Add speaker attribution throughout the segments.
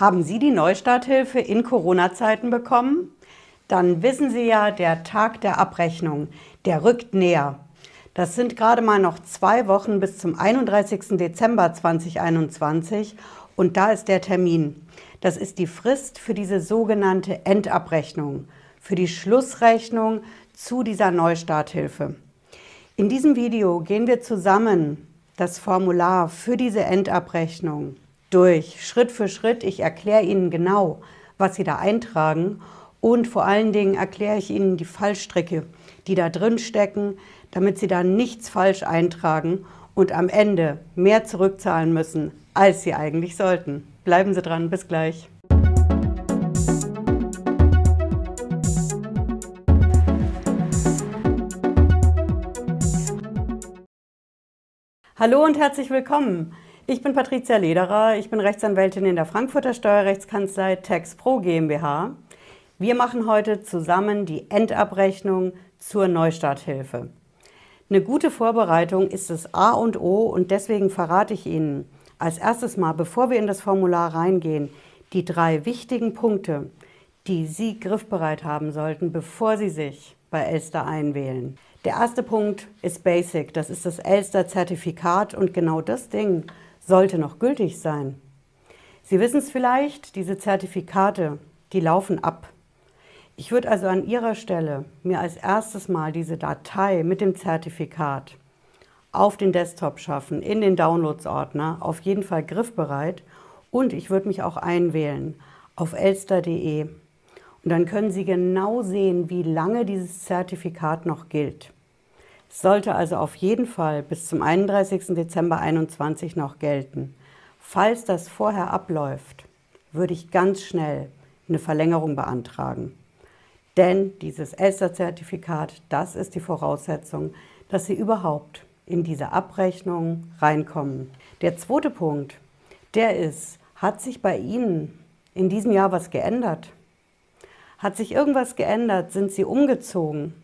Speaker 1: Haben Sie die Neustarthilfe in Corona-Zeiten bekommen? Dann wissen Sie ja, der Tag der Abrechnung, der rückt näher. Das sind gerade mal noch zwei Wochen bis zum 31. Dezember 2021 und da ist der Termin. Das ist die Frist für diese sogenannte Endabrechnung, für die Schlussrechnung zu dieser Neustarthilfe. In diesem Video gehen wir zusammen das Formular für diese Endabrechnung durch, Schritt für Schritt. Ich erkläre Ihnen genau, was Sie da eintragen und vor allen Dingen erkläre ich Ihnen die Fallstricke, die da drin stecken, damit Sie da nichts falsch eintragen und am Ende mehr zurückzahlen müssen, als Sie eigentlich sollten. Bleiben Sie dran, bis gleich. Hallo und herzlich willkommen. Ich bin Patricia Lederer, ich bin Rechtsanwältin in der Frankfurter Steuerrechtskanzlei TaxPro GmbH. Wir machen heute zusammen die Endabrechnung zur Neustarthilfe. Eine gute Vorbereitung ist das A und O und deswegen verrate ich Ihnen als erstes mal, bevor wir in das Formular reingehen, die drei wichtigen Punkte, die Sie griffbereit haben sollten, bevor Sie sich bei Elster einwählen. Der erste Punkt ist Basic, das ist das Elster-Zertifikat und genau das Ding sollte noch gültig sein. Sie wissen es vielleicht, diese Zertifikate, die laufen ab. Ich würde also an Ihrer Stelle mir als erstes mal diese Datei mit dem Zertifikat auf den Desktop schaffen, in den Downloads-Ordner, auf jeden Fall griffbereit und ich würde mich auch einwählen auf elster.de. Und dann können Sie genau sehen, wie lange dieses Zertifikat noch gilt. Sollte also auf jeden Fall bis zum 31. Dezember 2021 noch gelten. Falls das vorher abläuft, würde ich ganz schnell eine Verlängerung beantragen. Denn dieses ELSTER-Zertifikat, das ist die Voraussetzung, dass Sie überhaupt in diese Abrechnung reinkommen. Der zweite Punkt, der ist, hat sich bei Ihnen in diesem Jahr was geändert? Hat sich irgendwas geändert? Sind Sie umgezogen?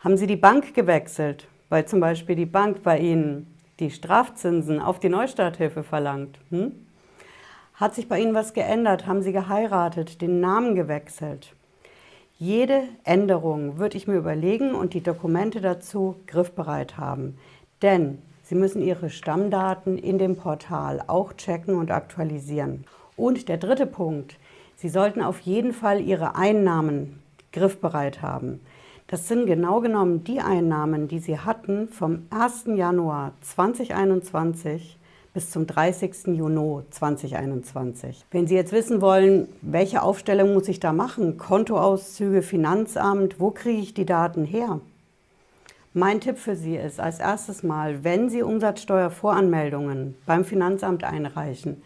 Speaker 1: Haben Sie die Bank gewechselt, weil zum Beispiel die Bank bei Ihnen die Strafzinsen auf die Neustarthilfe verlangt? Hm? Hat sich bei Ihnen was geändert? Haben Sie geheiratet, den Namen gewechselt? Jede Änderung würde ich mir überlegen und die Dokumente dazu griffbereit haben. Denn Sie müssen Ihre Stammdaten in dem Portal auch checken und aktualisieren. Und der dritte Punkt, Sie sollten auf jeden Fall Ihre Einnahmen griffbereit haben. Das sind genau genommen die Einnahmen, die Sie hatten vom 1. Januar 2021 bis zum 30. Juni 2021. Wenn Sie jetzt wissen wollen, welche Aufstellung muss ich da machen, Kontoauszüge, Finanzamt, wo kriege ich die Daten her? Mein Tipp für Sie ist als erstes Mal, wenn Sie Umsatzsteuervoranmeldungen beim Finanzamt einreichen,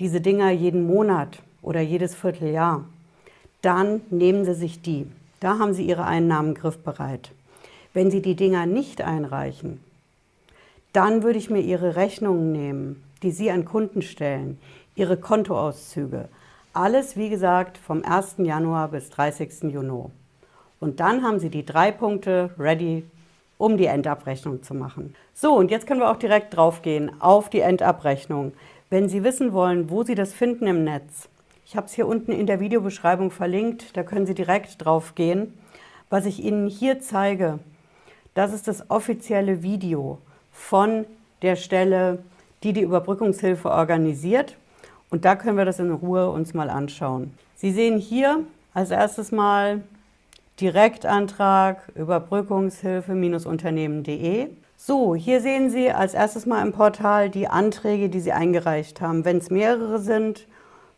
Speaker 1: diese Dinger jeden Monat oder jedes Vierteljahr, dann nehmen Sie sich die. Da haben Sie Ihre Einnahmen griffbereit. Wenn Sie die Dinger nicht einreichen, dann würde ich mir Ihre Rechnungen nehmen, die Sie an Kunden stellen, Ihre Kontoauszüge. Alles, wie gesagt, vom 1. Januar bis 30. Juni. Und dann haben Sie die drei Punkte ready, um die Endabrechnung zu machen. So, und jetzt können wir auch direkt draufgehen auf die Endabrechnung. Wenn Sie wissen wollen, wo Sie das finden im Netz, ich habe es hier unten in der Videobeschreibung verlinkt, da können Sie direkt drauf gehen. Was ich Ihnen hier zeige, das ist das offizielle Video von der Stelle, die die Überbrückungshilfe organisiert. Und da können wir das in Ruhe uns mal anschauen. Sie sehen hier als erstes mal Direktantrag Überbrückungshilfe-unternehmen.de. So, hier sehen Sie als erstes mal im Portal die Anträge, die Sie eingereicht haben. Wenn es mehrere sind,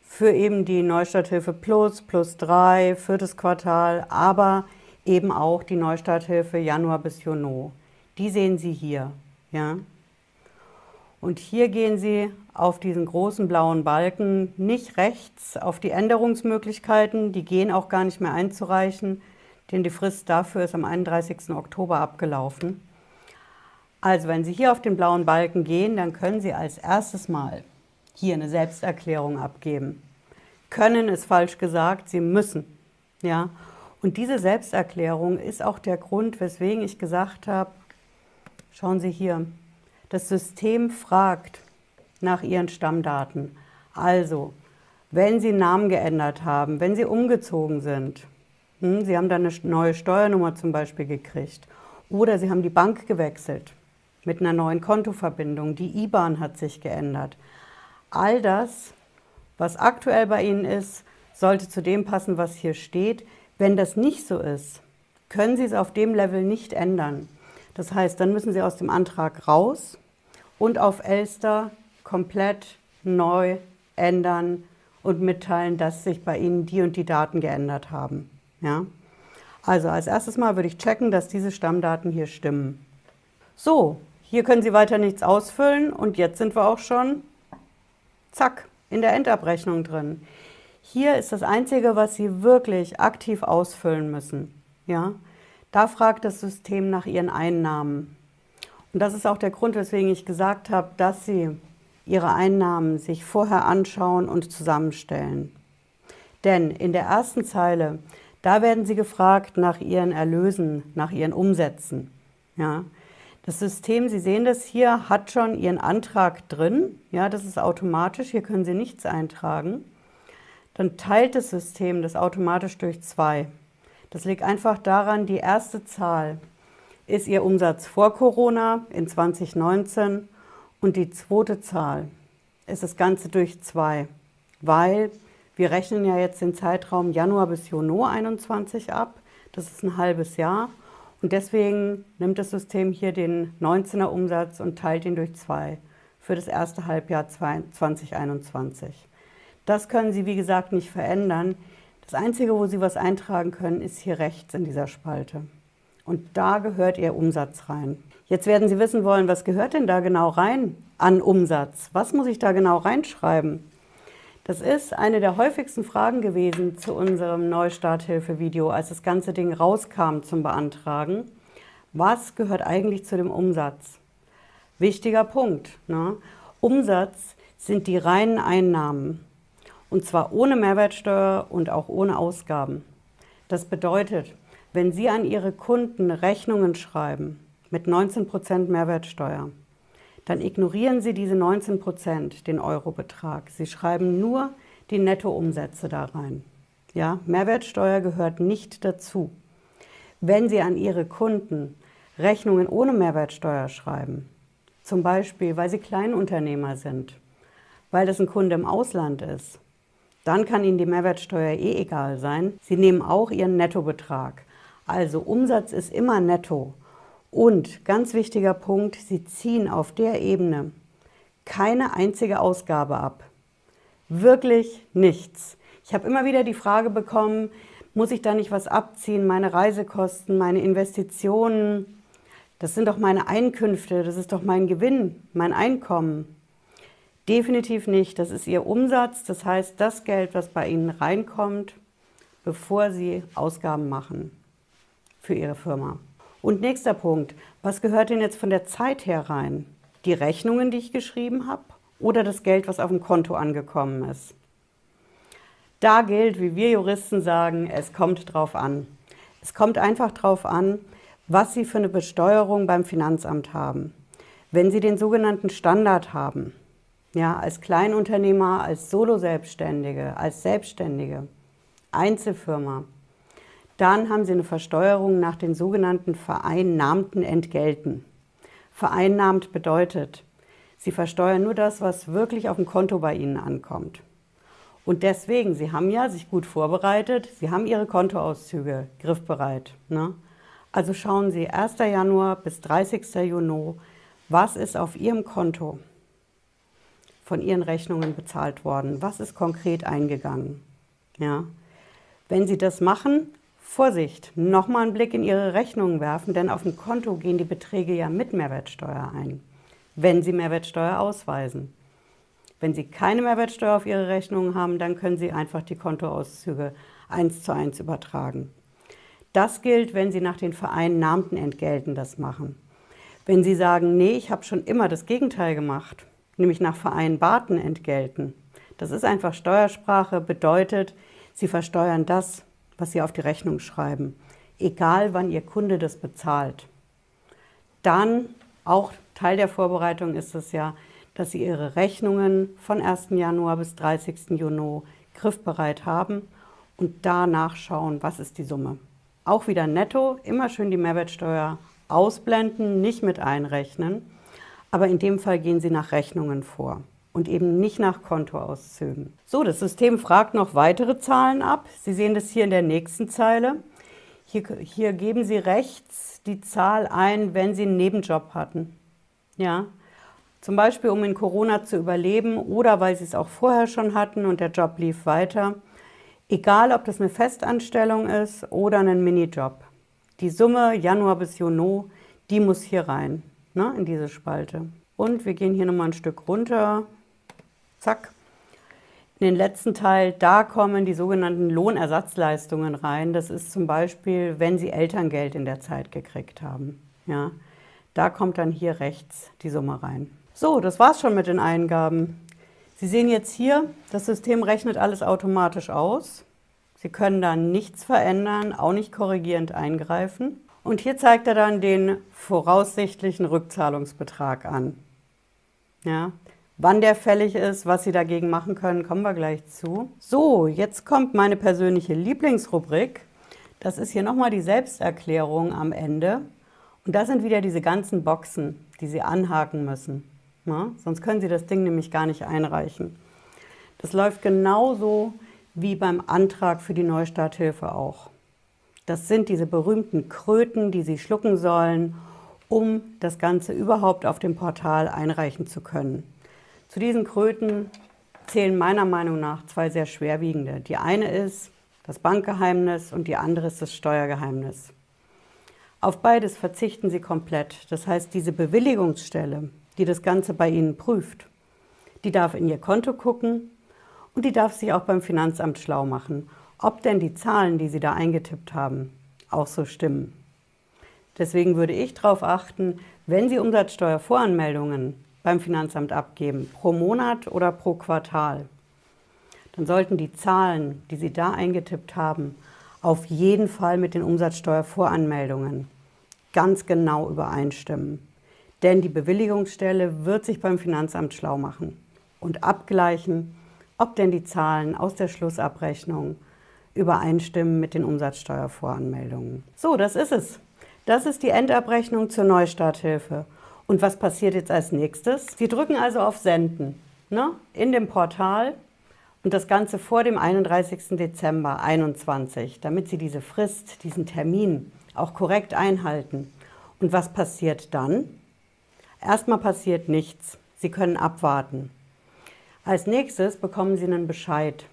Speaker 1: für eben die Neustarthilfe Plus, Plus 3, viertes Quartal, aber eben auch die Neustarthilfe Januar bis Juni. Die sehen Sie hier. Ja? Und hier gehen Sie auf diesen großen blauen Balken nicht rechts auf die Änderungsmöglichkeiten, die gehen auch gar nicht mehr einzureichen, denn die Frist dafür ist am 31. Oktober abgelaufen. Also wenn Sie hier auf den blauen Balken gehen, dann können Sie als erstes Mal hier eine Selbsterklärung abgeben. Können ist falsch gesagt, Sie müssen. Ja? Und diese Selbsterklärung ist auch der Grund, weswegen ich gesagt habe, schauen Sie hier, das System fragt nach Ihren Stammdaten. Also, wenn Sie Namen geändert haben, wenn Sie umgezogen sind. Hm, Sie haben dann eine neue Steuernummer zum Beispiel gekriegt. Oder Sie haben die Bank gewechselt mit einer neuen Kontoverbindung. Die IBAN hat sich geändert. All das, was aktuell bei Ihnen ist, sollte zu dem passen, was hier steht. Wenn das nicht so ist, können Sie es auf dem Level nicht ändern. Das heißt, dann müssen Sie aus dem Antrag raus und auf Elster komplett neu ändern und mitteilen, dass sich bei Ihnen die und die Daten geändert haben. Ja? Also als erstes Mal würde ich checken, dass diese Stammdaten hier stimmen. So, hier können Sie weiter nichts ausfüllen und jetzt sind wir auch schon, zack, in der Endabrechnung drin. Hier ist das Einzige, was Sie wirklich aktiv ausfüllen müssen. Ja? Da fragt das System nach Ihren Einnahmen. Und das ist auch der Grund, weswegen ich gesagt habe, dass Sie Ihre Einnahmen sich vorher anschauen und zusammenstellen. Denn in der ersten Zeile, da werden Sie gefragt nach Ihren Erlösen, nach Ihren Umsätzen. Ja? Das System, Sie sehen das hier, hat schon Ihren Antrag drin. Ja, das ist automatisch, hier können Sie nichts eintragen. Dann teilt das System das automatisch durch zwei. Das liegt einfach daran, die erste Zahl ist Ihr Umsatz vor Corona in 2019 und die zweite Zahl ist das Ganze durch zwei, weil wir rechnen ja jetzt den Zeitraum Januar bis Juni 21 ab. Das ist ein halbes Jahr. Und deswegen nimmt das System hier den 19er Umsatz und teilt ihn durch zwei für das erste Halbjahr 2021. Das können Sie, wie gesagt, nicht verändern. Das Einzige, wo Sie was eintragen können, ist hier rechts in dieser Spalte. Und da gehört Ihr Umsatz rein. Jetzt werden Sie wissen wollen, was gehört denn da genau rein an Umsatz? Was muss ich da genau reinschreiben? Das ist eine der häufigsten Fragen gewesen zu unserem Neustarthilfe-Video, als das ganze Ding rauskam zum Beantragen. Was gehört eigentlich zu dem Umsatz? Wichtiger Punkt. Ne? Umsatz sind die reinen Einnahmen. Und zwar ohne Mehrwertsteuer und auch ohne Ausgaben. Das bedeutet, wenn Sie an Ihre Kunden Rechnungen schreiben mit 19% Mehrwertsteuer, dann ignorieren Sie diese 19 Prozent, den Eurobetrag. Sie schreiben nur die Nettoumsätze da rein. Ja, Mehrwertsteuer gehört nicht dazu. Wenn Sie an Ihre Kunden Rechnungen ohne Mehrwertsteuer schreiben, zum Beispiel weil Sie Kleinunternehmer sind, weil das ein Kunde im Ausland ist, dann kann Ihnen die Mehrwertsteuer eh egal sein. Sie nehmen auch Ihren Nettobetrag. Also Umsatz ist immer netto und ganz wichtiger Punkt, Sie ziehen auf der Ebene keine einzige Ausgabe ab. Wirklich nichts. Ich habe immer wieder die Frage bekommen, muss ich da nicht was abziehen? Meine Reisekosten, meine Investitionen, das sind doch meine Einkünfte, das ist doch mein Gewinn, mein Einkommen. Definitiv nicht. Das ist Ihr Umsatz, das heißt das Geld, was bei Ihnen reinkommt, bevor Sie Ausgaben machen für Ihre Firma. Und nächster Punkt, was gehört denn jetzt von der Zeit her rein? Die Rechnungen, die ich geschrieben habe oder das Geld, was auf dem Konto angekommen ist? Da gilt, wie wir Juristen sagen, es kommt drauf an. Es kommt einfach drauf an, was Sie für eine Besteuerung beim Finanzamt haben. Wenn Sie den sogenannten Standard haben, ja, als Kleinunternehmer, als Solo-Selbstständige, als Selbstständige, Einzelfirma, dann haben Sie eine Versteuerung nach den sogenannten vereinnahmten Entgelten. Vereinnahmt bedeutet, Sie versteuern nur das, was wirklich auf dem Konto bei Ihnen ankommt. Und deswegen, Sie haben ja sich gut vorbereitet, Sie haben Ihre Kontoauszüge griffbereit. Ne? Also schauen Sie 1. Januar bis 30. Juni, was ist auf Ihrem Konto von Ihren Rechnungen bezahlt worden? Was ist konkret eingegangen? Ja? Wenn Sie das machen, Vorsicht, nochmal einen Blick in Ihre Rechnungen werfen, denn auf dem Konto gehen die Beträge ja mit Mehrwertsteuer ein, wenn Sie Mehrwertsteuer ausweisen. Wenn Sie keine Mehrwertsteuer auf Ihre Rechnungen haben, dann können Sie einfach die Kontoauszüge eins zu eins übertragen. Das gilt, wenn Sie nach den vereinnahmten Entgelten das machen. Wenn Sie sagen, nee, ich habe schon immer das Gegenteil gemacht, nämlich nach vereinbarten Entgelten, das ist einfach Steuersprache, bedeutet, Sie versteuern das, was Sie auf die Rechnung schreiben, egal wann Ihr Kunde das bezahlt. Dann, auch Teil der Vorbereitung ist es ja, dass Sie Ihre Rechnungen von 1. Januar bis 30. Juni griffbereit haben und da nachschauen, was ist die Summe. Auch wieder netto, immer schön die Mehrwertsteuer ausblenden, nicht mit einrechnen. Aber in dem Fall gehen Sie nach Rechnungen vor und eben nicht nach Kontoauszügen. So, das System fragt noch weitere Zahlen ab. Sie sehen das hier in der nächsten Zeile. Hier, hier geben Sie rechts die Zahl ein, wenn Sie einen Nebenjob hatten. Ja, zum Beispiel, um in Corona zu überleben oder weil Sie es auch vorher schon hatten und der Job lief weiter. Egal, ob das eine Festanstellung ist oder ein Minijob. Die Summe Januar bis Juni, die muss hier rein, ne, in diese Spalte. Und wir gehen hier nochmal ein Stück runter zack. In den letzten Teil, da kommen die sogenannten Lohnersatzleistungen rein. Das ist zum Beispiel, wenn Sie Elterngeld in der Zeit gekriegt haben. Ja, da kommt dann hier rechts die Summe rein. So, das war's schon mit den Eingaben. Sie sehen jetzt hier, das System rechnet alles automatisch aus. Sie können da nichts verändern, auch nicht korrigierend eingreifen. Und hier zeigt er dann den voraussichtlichen Rückzahlungsbetrag an. Ja, Wann der fällig ist, was Sie dagegen machen können, kommen wir gleich zu. So, jetzt kommt meine persönliche Lieblingsrubrik. Das ist hier nochmal die Selbsterklärung am Ende. Und da sind wieder diese ganzen Boxen, die Sie anhaken müssen. Na, sonst können Sie das Ding nämlich gar nicht einreichen. Das läuft genauso wie beim Antrag für die Neustarthilfe auch. Das sind diese berühmten Kröten, die Sie schlucken sollen, um das Ganze überhaupt auf dem Portal einreichen zu können. Zu diesen Kröten zählen meiner Meinung nach zwei sehr schwerwiegende. Die eine ist das Bankgeheimnis und die andere ist das Steuergeheimnis. Auf beides verzichten Sie komplett. Das heißt, diese Bewilligungsstelle, die das Ganze bei Ihnen prüft, die darf in Ihr Konto gucken und die darf sich auch beim Finanzamt schlau machen, ob denn die Zahlen, die Sie da eingetippt haben, auch so stimmen. Deswegen würde ich darauf achten, wenn Sie Umsatzsteuervoranmeldungen beim Finanzamt abgeben, pro Monat oder pro Quartal, dann sollten die Zahlen, die Sie da eingetippt haben, auf jeden Fall mit den Umsatzsteuervoranmeldungen ganz genau übereinstimmen. Denn die Bewilligungsstelle wird sich beim Finanzamt schlau machen und abgleichen, ob denn die Zahlen aus der Schlussabrechnung übereinstimmen mit den Umsatzsteuervoranmeldungen. So, das ist es. Das ist die Endabrechnung zur Neustarthilfe. Und was passiert jetzt als nächstes? Sie drücken also auf Senden ne, in dem Portal und das Ganze vor dem 31. Dezember 2021, damit Sie diese Frist, diesen Termin auch korrekt einhalten. Und was passiert dann? Erstmal passiert nichts. Sie können abwarten. Als nächstes bekommen Sie einen Bescheid.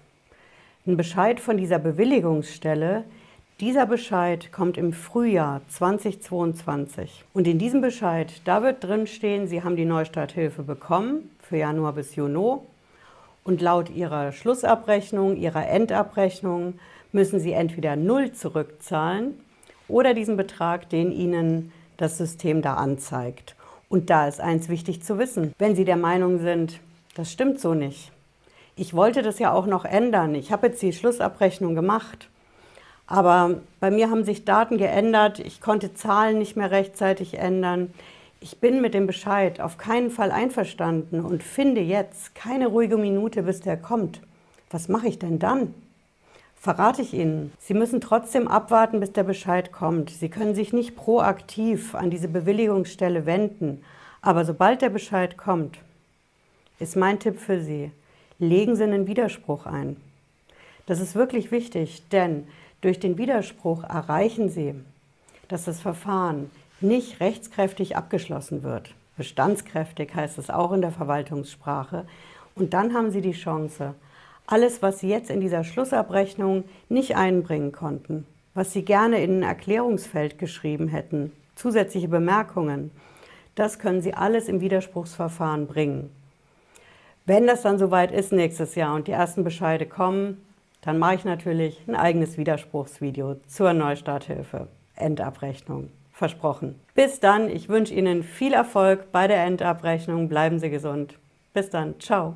Speaker 1: Ein Bescheid von dieser Bewilligungsstelle, dieser Bescheid kommt im Frühjahr 2022. Und in diesem Bescheid, da wird drin stehen, Sie haben die Neustarthilfe bekommen für Januar bis Juni. Und laut Ihrer Schlussabrechnung, Ihrer Endabrechnung müssen Sie entweder null zurückzahlen oder diesen Betrag, den Ihnen das System da anzeigt. Und da ist eins wichtig zu wissen. Wenn Sie der Meinung sind, das stimmt so nicht. Ich wollte das ja auch noch ändern. Ich habe jetzt die Schlussabrechnung gemacht aber bei mir haben sich Daten geändert, ich konnte Zahlen nicht mehr rechtzeitig ändern. Ich bin mit dem Bescheid auf keinen Fall einverstanden und finde jetzt keine ruhige Minute, bis der kommt. Was mache ich denn dann? Verrate ich Ihnen. Sie müssen trotzdem abwarten, bis der Bescheid kommt. Sie können sich nicht proaktiv an diese Bewilligungsstelle wenden. Aber sobald der Bescheid kommt, ist mein Tipp für Sie, legen Sie einen Widerspruch ein. Das ist wirklich wichtig, denn durch den Widerspruch erreichen Sie, dass das Verfahren nicht rechtskräftig abgeschlossen wird. Bestandskräftig heißt es auch in der Verwaltungssprache. Und dann haben Sie die Chance, alles, was Sie jetzt in dieser Schlussabrechnung nicht einbringen konnten, was Sie gerne in ein Erklärungsfeld geschrieben hätten, zusätzliche Bemerkungen, das können Sie alles im Widerspruchsverfahren bringen. Wenn das dann soweit ist nächstes Jahr und die ersten Bescheide kommen, dann mache ich natürlich ein eigenes Widerspruchsvideo zur Neustarthilfe. Endabrechnung. Versprochen. Bis dann, ich wünsche Ihnen viel Erfolg bei der Endabrechnung. Bleiben Sie gesund. Bis dann. Ciao.